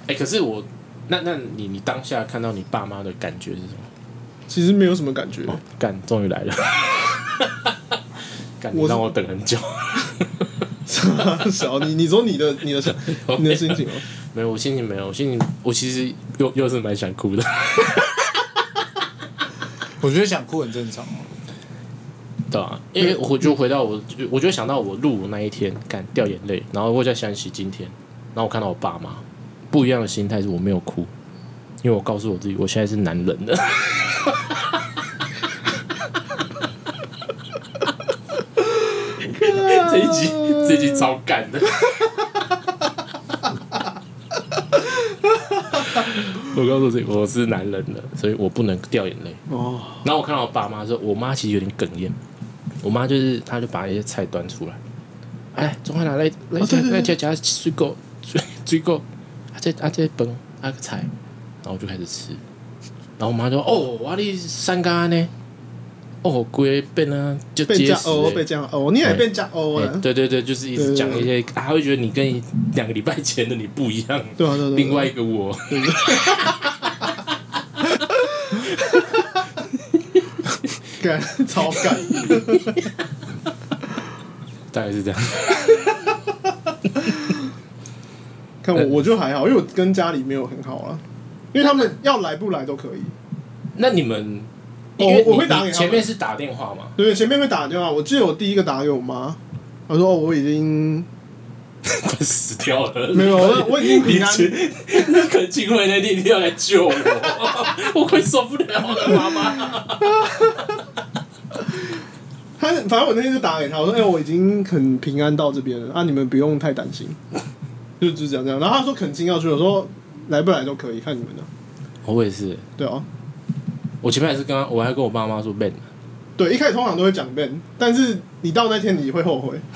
哎、欸，可是我，那那你你当下看到你爸妈的感觉是什么？其实没有什么感觉。干、哦，终于来了。干，你让我等很久。小你你说你的你的想 你的心情吗？没有，我心情没有，我心情我其实又又是蛮想哭的。我觉得想哭很正常，对啊，因为我就回到我，我就想到我入伍那一天，敢掉眼泪，然后我再想起今天，然后我看到我爸妈，不一样的心态是我没有哭，因为我告诉我自己，我现在是男人了。这一集这一集超干的。我告诉自己，我是男人了，所以我不能掉眼泪。哦。然后我看到我爸妈说，我妈其实有点哽咽。我妈就是，她就把一些菜端出来，哎，中华拿来来来加加水果水水果，啊这啊这饭啊个菜，然后我就开始吃。然后我妈说，哦，我你三干呢。哦，龟变啊，就结实。哦，被这样哦，你也变加哦了。对对对，就是一直讲一些，他会觉得你跟两个礼拜前的你不一样。对啊对对。另外一个我。干，超干。大概是这样。看我，我就还好，因为我跟家里没有很好啊，因为他们要来不来都可以。那你们？我我会打给他，前面是打电话嘛？对，前面会打电话。我记得我第一个打给我妈，她说我已经 快死掉了。没有，我我已经平安。那恳亲会那天一定要来救我，我快受不了了，妈妈。他反正我那天就打给他，我说：“哎、欸，我已经很平安到这边了，啊，你们不用太担心。”就就这样这样。然后他说肯定要去，我说来不来都可以，看你们的。我也是。对啊。我前面还是跟我还跟我爸妈说 Ben，对，一开始通常都会讲 Ben，但是你到那天你会后悔。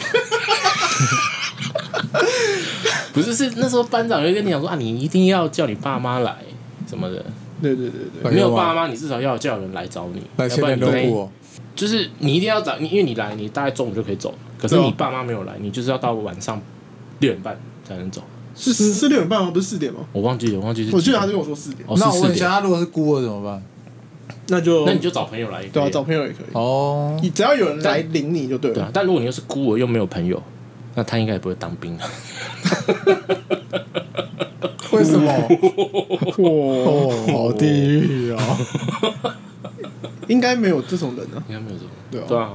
不是，是那时候班长就跟你讲说啊，你一定要叫你爸妈来什么的。对对对对，没有爸妈，你至少要叫人来找你，要不然你就是你一定要找你，因为你来，你大概中午就可以走。可是你爸妈没有来，你就是要到晚上六点半才能走。是是六点半吗？不是四点吗？我忘记了，我忘记是。我记得他跟我说四点。那我问一下，他如果是孤儿怎么办？那就那你就找朋友来，对啊，找朋友也可以哦。你只要有人来领你就对了。对啊，但如果你又是孤儿又没有朋友，那他应该也不会当兵啊。为什么？哇，好地狱啊！应该没有这种人啊，应该没有这种。对啊，对啊，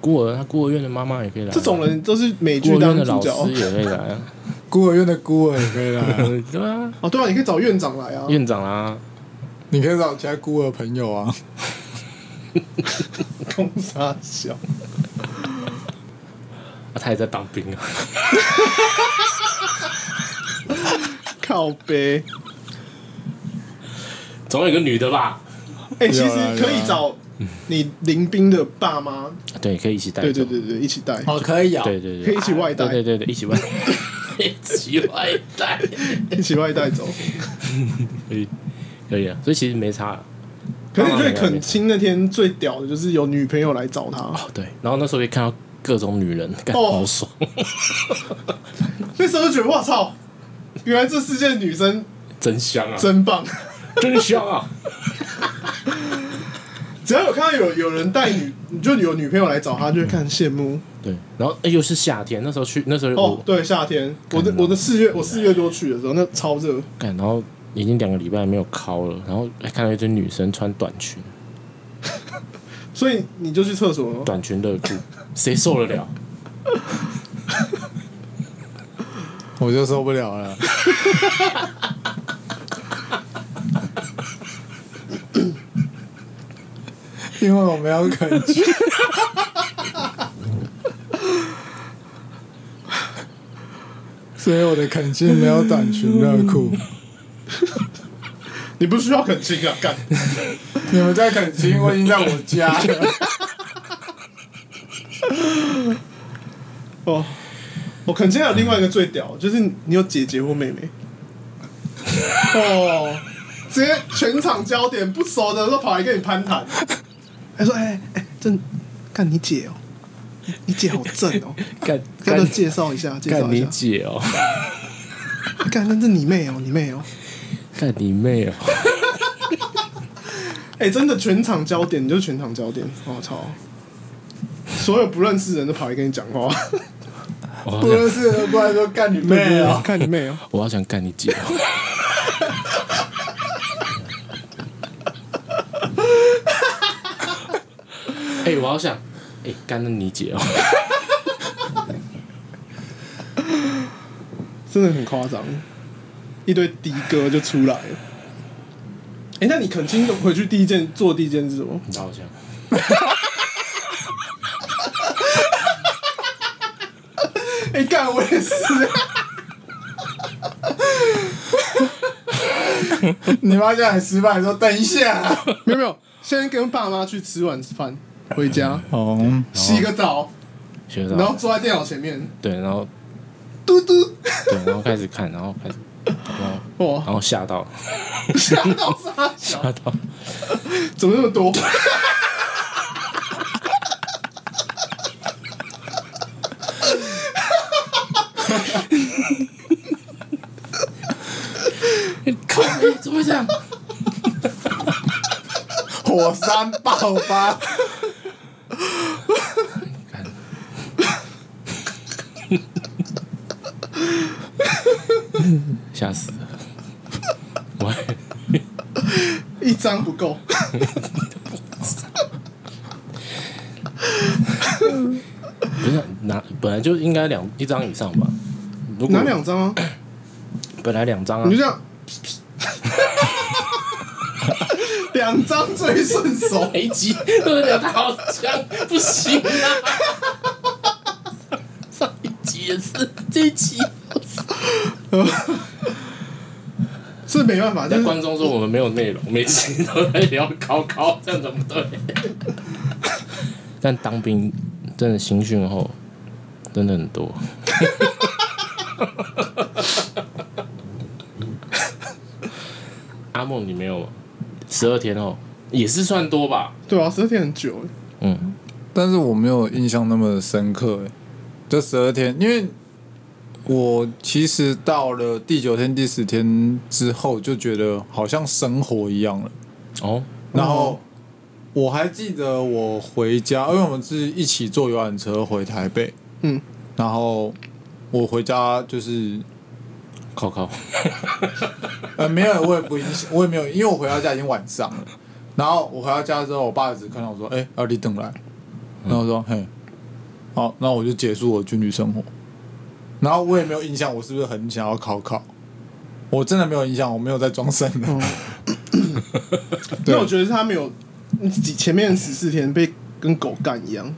孤儿他孤儿院的妈妈也可以来。这种人都是美剧当的老师也可以来啊。孤儿院的孤儿也可以来啊，对啊，哦，对啊，你可以找院长来啊。院长啊，你可以找其他孤儿朋友啊。公杀小，啊他也在当兵啊。靠背。总有一个女的吧？哎、其实可以找你临兵的爸妈，对，可以一起带走。对对对对，一起带。哦，可以啊。对对对，可以一起外带对对对，一起外，一起外带，一起外带走。可以啊。所以其实没差啊。可是你觉得恳亲那天最屌的就是有女朋友来找他，哦，对，然后那时候可以看到各种女人，干哦好爽。那时候就觉得哇操，原来这世界的女生真香啊！真棒。真香啊！只要有看到有有人带女，就有女朋友来找他，就会看羡慕。对，然后哎，又是夏天，那时候去，那时候我，哦对，夏天，我的我的四月，我四月多去的时候，那超热。干，然后已经两个礼拜没有尻了，然后还看到一堆女生穿短裙，所以你就去厕所了。短裙热裤，谁受得了？我就受不了了。因为我们要恳亲，所以我的肯定没有短裙热裤。你不需要恳亲啊，干。你们在恳亲，我已经在我家了。哦，我恳亲还有另外一个最屌，就是你有姐姐或妹妹。哦，直接全场焦点，不熟的都跑来跟你攀谈。还说：“哎、欸、哎，这、欸、干你姐哦、喔，你姐好正哦、喔，干要不要介绍一下？介绍一下。姐哦，干那是你妹哦、喔，你妹哦、喔。干你妹哦！哎、欸，真的全场焦点，你就是全场焦点。我操，所有不认识的人都跑来跟你讲话，不认识的过来说干你妹啊！干你妹哦、我好想干你姐哦！哎、我好想，哎、干了你姐哦！真的很夸张，一堆的哥就出来了。哎、欸，那你肯亲回去第一件做第一件是什么？你好像，哎、欸，干我也是。你妈叫你吃饭，你说等一下。没有没有，先跟爸妈去吃晚饭，回家哦，洗个澡，然后坐在电脑前面，对，然后嘟嘟，对，然后开始看，然后开始，哇，然后吓到，吓到傻小，吓到，怎么那么多？靠，怎么会这样？火山爆发。吓死了！我还 一张不够，不是拿，本来就应该两一张以上吧？如果拿两张啊？本来两张啊你就，这样，两张最顺手。每一集都是聊他好像不行啊！上一集也是，这一集 是没办法，就是但观众说我们没有内容，每次都在聊高高，这样怎么对？但当兵真的新训后真的很多。阿梦，你没有十二天后也是算多吧？对啊，十二天很久哎。嗯，但是我没有印象那么深刻，哎，这十二天，因为我其实到了第九天、第十天之后，就觉得好像生活一样了。哦，然后我还记得我回家，因为我们是一起坐游览车回台北，嗯，然后我回家就是，靠靠，呃，没有，我也不影响，我也没有，因为我回到家已经晚上了。然后我回到家之后，我爸只看到我说：“哎、欸，要你等来。”然后我说：“嘿，好，那我就结束我军旅生活。”然后我也没有印象，我是不是很想要考考？我真的没有印象，我没有在装神的。因为我觉得他没有前面十四天被跟狗干一样。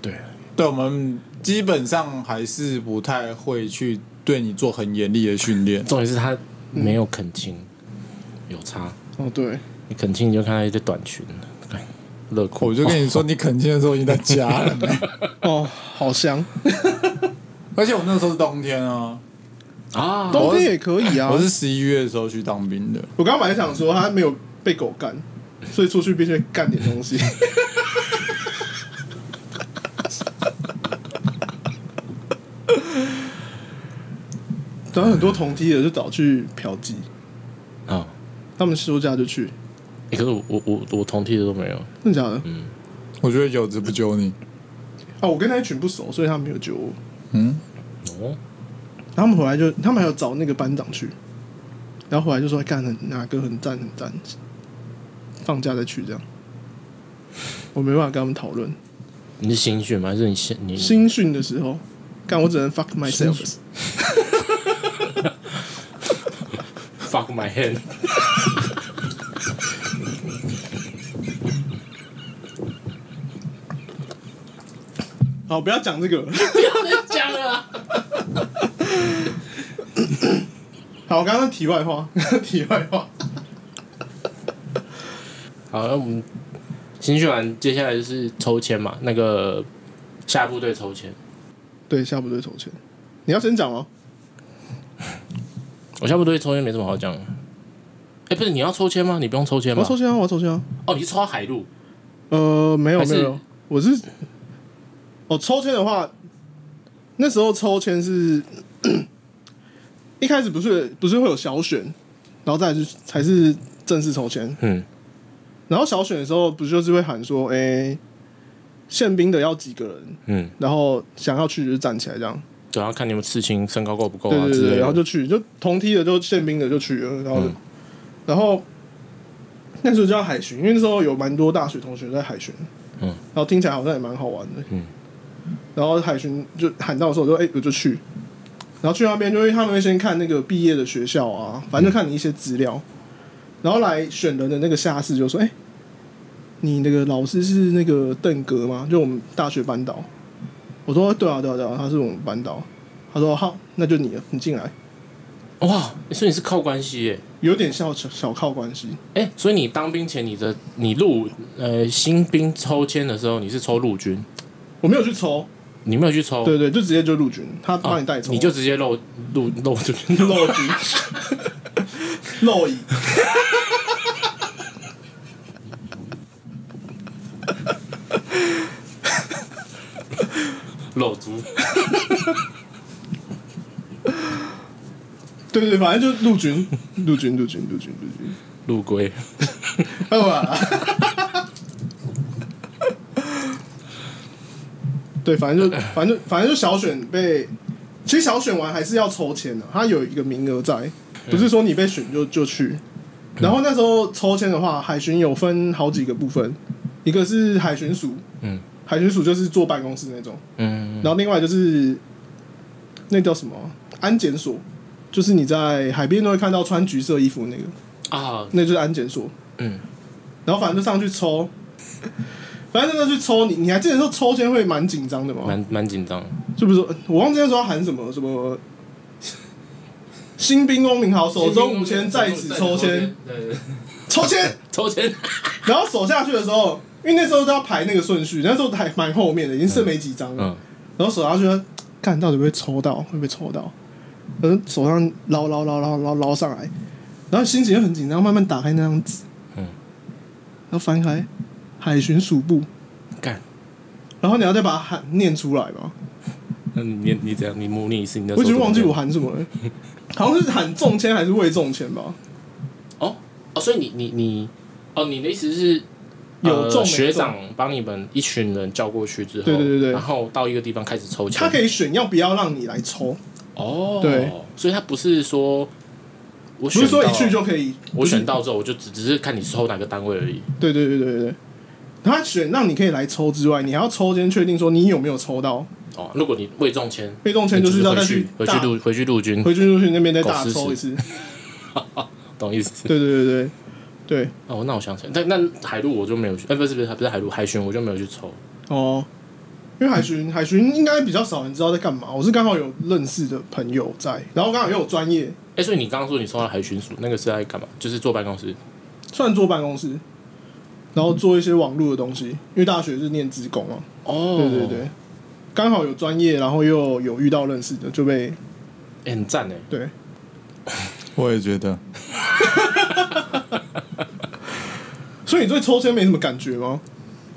对，对，我们基本上还是不太会去对你做很严厉的训练。重点是他没有肯亲，有差。哦，对，你肯亲你就看到一堆短裙，乐酷。我就跟你说，你肯亲的时候已经在家了。哦，好香。而且我那时候是冬天啊，啊，冬天也可以啊。我是十一月的时候去当兵的。我刚刚本来想说他没有被狗干，所以出去必须干点东西。然后很多同梯的就找去嫖妓啊，他们休假就去。可是我我我我同梯的都没有，真的假的？嗯，我觉得有只不揪你。啊，我跟那一群不熟，所以他们没有揪我。嗯，哦，他们回来就，他们还要找那个班长去，然后回来就说干的哪个很赞很赞，放假再去这样。我没办法跟他们讨论。你是新训吗？还是你新你新训的时候，干我只能 fuck myself。fuck my hand。好，不要讲这个 了，不要再讲了啦。好，刚刚题外话，题外话。好，那我们新训完，接下来就是抽签嘛。那个下部队抽签，对，下部队抽签。你要先讲哦。我下部队抽签没什么好讲。哎、欸，不是你要抽签吗？你不用抽签吗？我抽签啊！我抽签啊！哦，你是抽海陆？呃，没有没有，我是。哦，抽签的话，那时候抽签是一开始不是不是会有小选，然后再是才是正式抽签。嗯，然后小选的时候，不就是会喊说，哎、欸，宪兵的要几个人？嗯，然后想要去就站起来这样。对，要看你们刺青身高够不够啊之类的。然后就去，就同梯的就宪兵的就去了，然后、嗯、然后那时候叫海巡，因为那时候有蛮多大学同学在海巡。嗯，然后听起来好像也蛮好玩的。嗯。然后海巡就喊到的时候，我就哎，我就去。然后去那边，就会他们会先看那个毕业的学校啊，反正就看你一些资料。然后来选人的那个下士就说：“哎，你那个老师是那个邓格吗？就我们大学班导。”我说：“对啊，对啊，对啊，他是我们班导。”他说：“好，那就你了，你进来。”哇，所以你是靠关系耶？有点小小靠关系。哎，所以你当兵前，你的你入呃新兵抽签的时候，你是抽陆军？我没有去抽。你没有去抽？对对，就直接就陆军，他帮你带抽，你就直接漏录漏就漏军，漏乙，漏猪，对对，反正就陆军，陆军，陆军，陆军，陆军，陆龟，好 吧。对，反正就反正反正就小选被，其实小选完还是要抽签的，他有一个名额在，不是说你被选就就去。然后那时候抽签的话，海巡有分好几个部分，一个是海巡署，嗯，海巡署就是坐办公室那种，嗯，然后另外就是那叫什么安检所，就是你在海边都会看到穿橘色衣服那个啊，那就是安检所，嗯，然后反正就上去抽。反正那去抽你，你还记得那时候抽签会蛮紧张的吗？蛮蛮紧张，就比如说我忘记那时候喊什么什么，新兵公民好，手中五千在此抽签，抽签？抽签，然后手下去的时候，因为那时候都要排那个顺序，那时候还蛮后面的，已经剩没几张了。嗯，然后手下去看到底会不会抽到，会不会抽到？然后手上捞捞捞捞捞捞上来，然后心情又很紧张，慢慢打开那张纸，嗯，然后翻开。海巡署部，干，然后你要再把它喊念出来吧。那你念你怎样，你模拟一次，你我已经忘记我喊什么了，好像是喊中签还是未中签吧？哦哦，所以你你你，哦，你的意思是有中学长帮你们一群人叫过去之后，对对对对，然后到一个地方开始抽签，他可以选要不要让你来抽。哦，对，所以他不是说。我不是说一去就可以，我选到之后我就只只是看你抽哪个单位而已。对对对对对。他选让你可以来抽之外，你还要抽签确定说你有没有抽到哦，如果你未中签，未中签就是要再去回去大陆回去陆军，回去陆军那边再大抽一次。懂意思？对对对对对，哦，那我想起来，但那海陆我就没有去，哎、不是不是不是海陆海巡我就没有去抽。哦，因为海巡海巡应该比较少人知道在干嘛。我是刚好有认识的朋友在，然后刚好又有专业，哎、所以你刚刚说你抽到海巡署，那个是在干嘛？就是坐办公室。算坐办公室，然后做一些网络的东西。因为大学是念职工嘛，哦对对对，刚好有专业，然后又有遇到认识的，就被哎、很赞哎。对。我也觉得，所以你对抽签没什么感觉吗？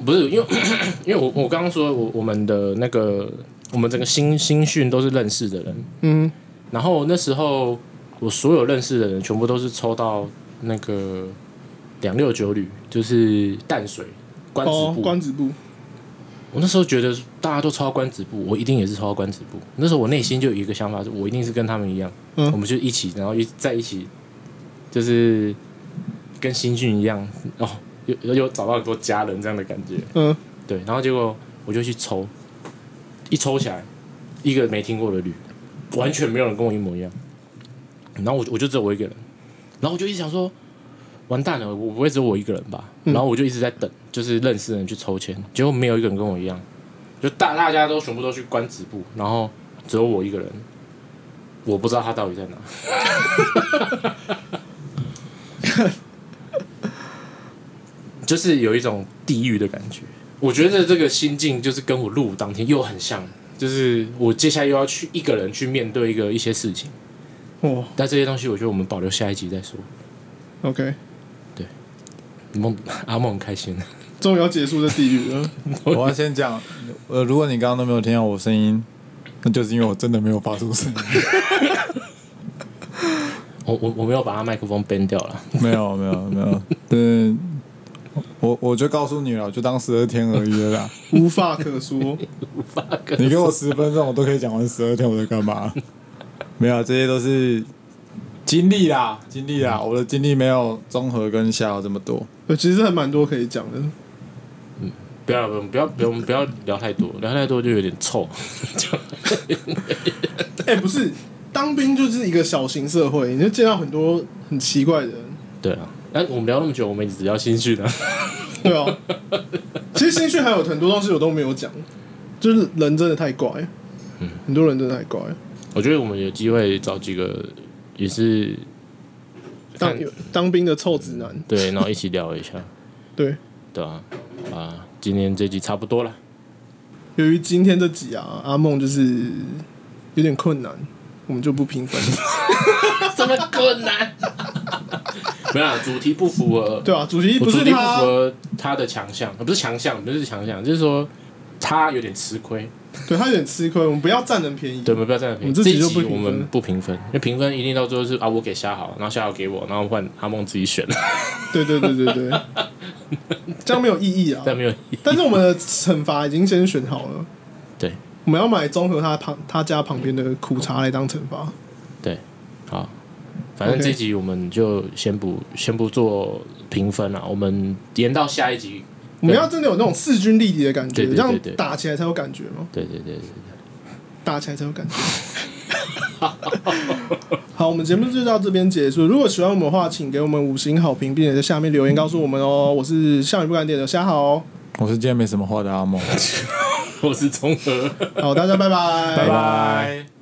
不是因为 因为我我刚刚说我我们的那个我们整个新新训都是认识的人，嗯，然后那时候我所有认识的人全部都是抽到那个两六九旅，就是淡水关子哦，部。关子部，我那时候觉得大家都抽到关子部，我一定也是抽到关子部。那时候我内心就有一个想法，是我一定是跟他们一样，嗯我们就一起，然后一在一起，就是跟新训一样哦，有有找到很多家人这样的感觉。嗯，对，然后结果我就去抽，一抽起来，一个没听过的旅，完全没有人跟我一模一样。然后我我就只有我一个人，然后我就一直想说，完蛋了，我不会只有我一个人吧？嗯然后我就一直在等，就是认识的人去抽签，结果没有一个人跟我一样，就大大家都全部都去关子部，然后只有我一个人，我不知道他到底在哪。就是有一种地狱的感觉。我觉得这个心境就是跟我入伍当天又很像，就是我接下来又要去一个人去面对一个一些事情，哦但这些东西我觉得我们保留下一集再说。，OK，梦阿梦很开心，终于要结束这地狱了。我要先讲，呃，如果你刚刚都没有听到我声音，那就是因为我真的没有发出声音，我我我没有把他麦克风 ban 掉了，没有没有没有，对，我我就告诉你了，就当十二天而已了啦。无话可说。你给我十分钟，我都可以讲完十二天我在干嘛。没有，这些都是经历啦，经历啦。我的经历没有综合跟夏豪这么多。呃，其实还蛮多可以讲的。嗯不要不要不要不要不要聊太多，聊太多就有点臭。哎、不是，当兵就是一个小型社会，你就见到很多很奇怪的人。对啊，但我们聊那么久，我们只聊新训的。对啊，其实新训还有很多东西我都没有讲，就是人真的太怪，嗯，很多人真的太怪。我觉得我们有机会找几个也是当当兵的臭直男，对，然后一起聊一下，对。对啊，啊，今天这集差不多了。由于今天这集啊，阿梦就是有点困难，我们就不评分。什么困难？没有啦，主题不符合，对啊，主题不我主题不符，合他的强项，不是强项，不是强项，就是说他有点吃亏。对他有点吃亏，我们不要占人便宜。对，我们不要这样评。我们自这集我们不评分，因为评分一定到最后是啊，我给下好，然后下好给我，然后换阿梦自己选，对对对对对，这样没有意义啊。但没有意义。但是我们的惩罚已经先选好了，对，我们要买综合他旁他家旁边的苦茶来当惩罚。对，好，反正这集我们就先不先不做评分了，我们延到下一集。我们要真的有那种势均力敌的感觉，这对对对对样打起来才有感觉嘛，对对对对打起来才有感觉。好，我们节目就到这边结束。如果喜欢我们的话，请给我们五星好评，并且在下面留言告诉我们哦。我是笑语不敢点的虾豪，我是今天没什么话的阿梦，我是综合。好，大家拜拜，拜拜。